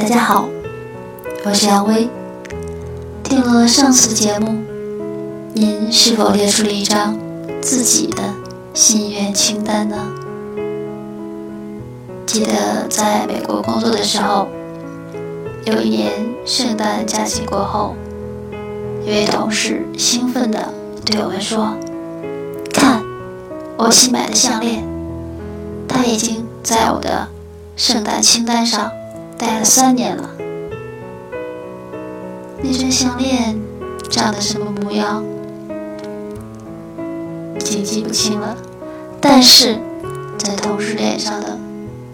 大家好，我是杨威。听了上次的节目，您是否列出了一张自己的心愿清单呢？记得在美国工作的时候，有一年圣诞假期过后，一位同事兴奋地对我们说：“看，我新买的项链，它已经在我的圣诞清单上戴了三年了。那串项链长得什么模样，已经记不清了，但是在同事脸上的。”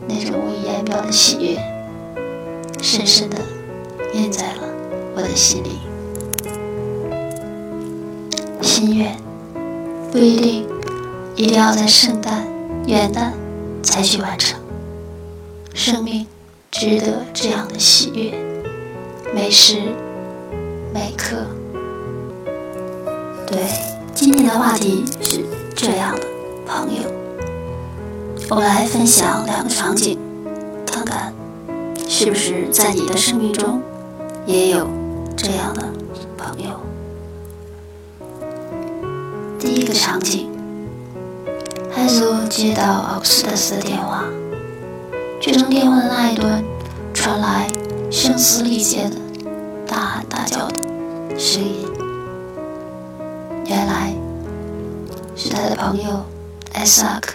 那种无以言表的喜悦，深深的印在了我的心里。心愿不一定一定要在圣诞、元旦才去完成。生命值得这样的喜悦，每时每刻。对，今天的话题是这样的，朋友。我们来分享两个场景，看看是不是在你的生命中也有这样的朋友。第一个场景，海索接到奥斯特斯的电话，这通电话的那一端传来声嘶力竭的大喊大叫的声音，原来是他的朋友艾萨克。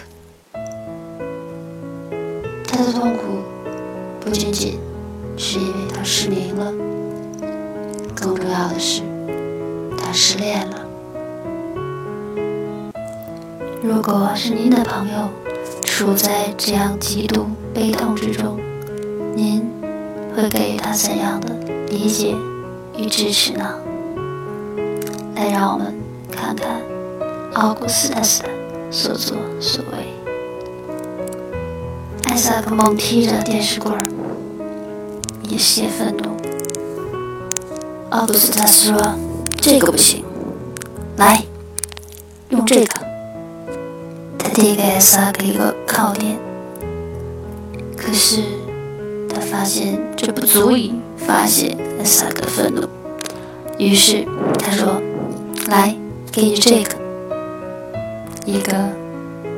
他的痛苦不仅仅是因为他失明了，更重要的是他失恋了。如果是您的朋友处在这样极度悲痛之中，您会给予他怎样的理解与支持呢？来，让我们看看奥古斯塔斯所作所为。艾萨克猛踢着电视柜，一些愤怒。奥古斯塔斯说：“这个不行，来，用这个。”他递给艾萨克一个靠垫，可是他发现这不足以发泄艾萨克的愤怒，于是他说：“来，给你这个，一个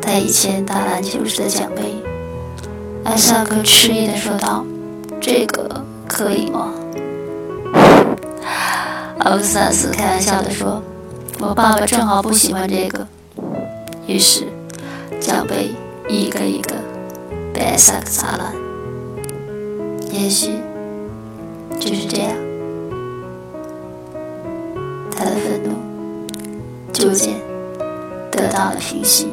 他以前打篮球时的奖杯。”艾萨克迟疑地说道：“这个可以吗？”奥斯塔斯开玩笑地说：“我爸爸正好不喜欢这个。”于是奖杯一个一个被艾萨克砸烂。也许就是这样，他的愤怒逐渐得到了平息。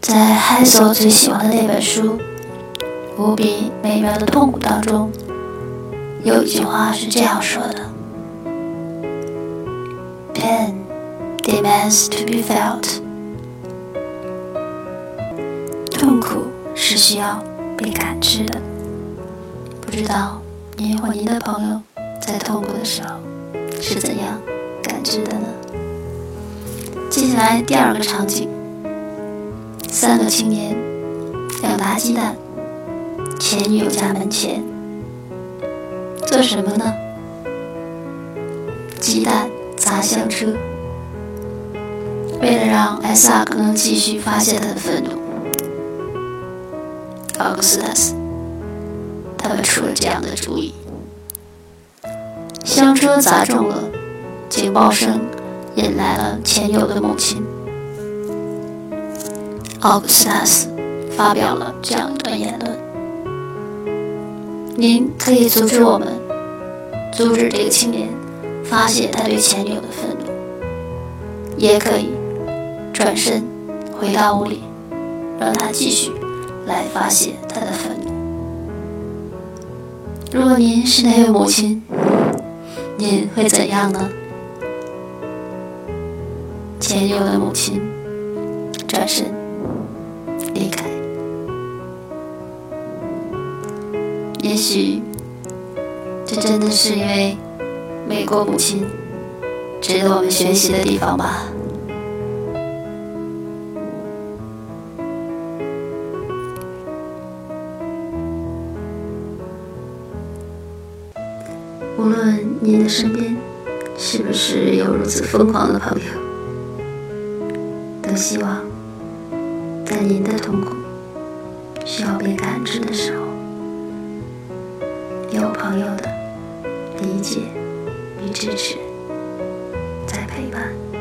在海索最喜欢的那本书《无比美妙的痛苦》当中，有一句话是这样说的：“Pain demands to be felt。”痛苦是需要被感知的。不知道您或您的朋友在痛苦的时候是怎样感知的呢？接下来第二个场景。三个青年，两打鸡蛋，前女友家门前，做什么呢？鸡蛋砸香车，为了让艾萨克能继续发泄他的愤怒，奥古斯塔斯，他们出了这样的主意。香车砸中了，警报声引来了前女友的母亲。奥古斯塔斯发表了这样一段言论：“您可以阻止我们，阻止这个青年发泄他对前女友的愤怒，也可以转身回到屋里，让他继续来发泄他的愤怒。如果您是那位母亲，您会怎样呢？”前女友的母亲转身。许这真的是因为美国母亲，值得我们学习的地方吧。无论您的身边是不是有如此疯狂的朋友，都希望在您的痛苦需要被感知的时候，有朋友的理解与支持在陪伴。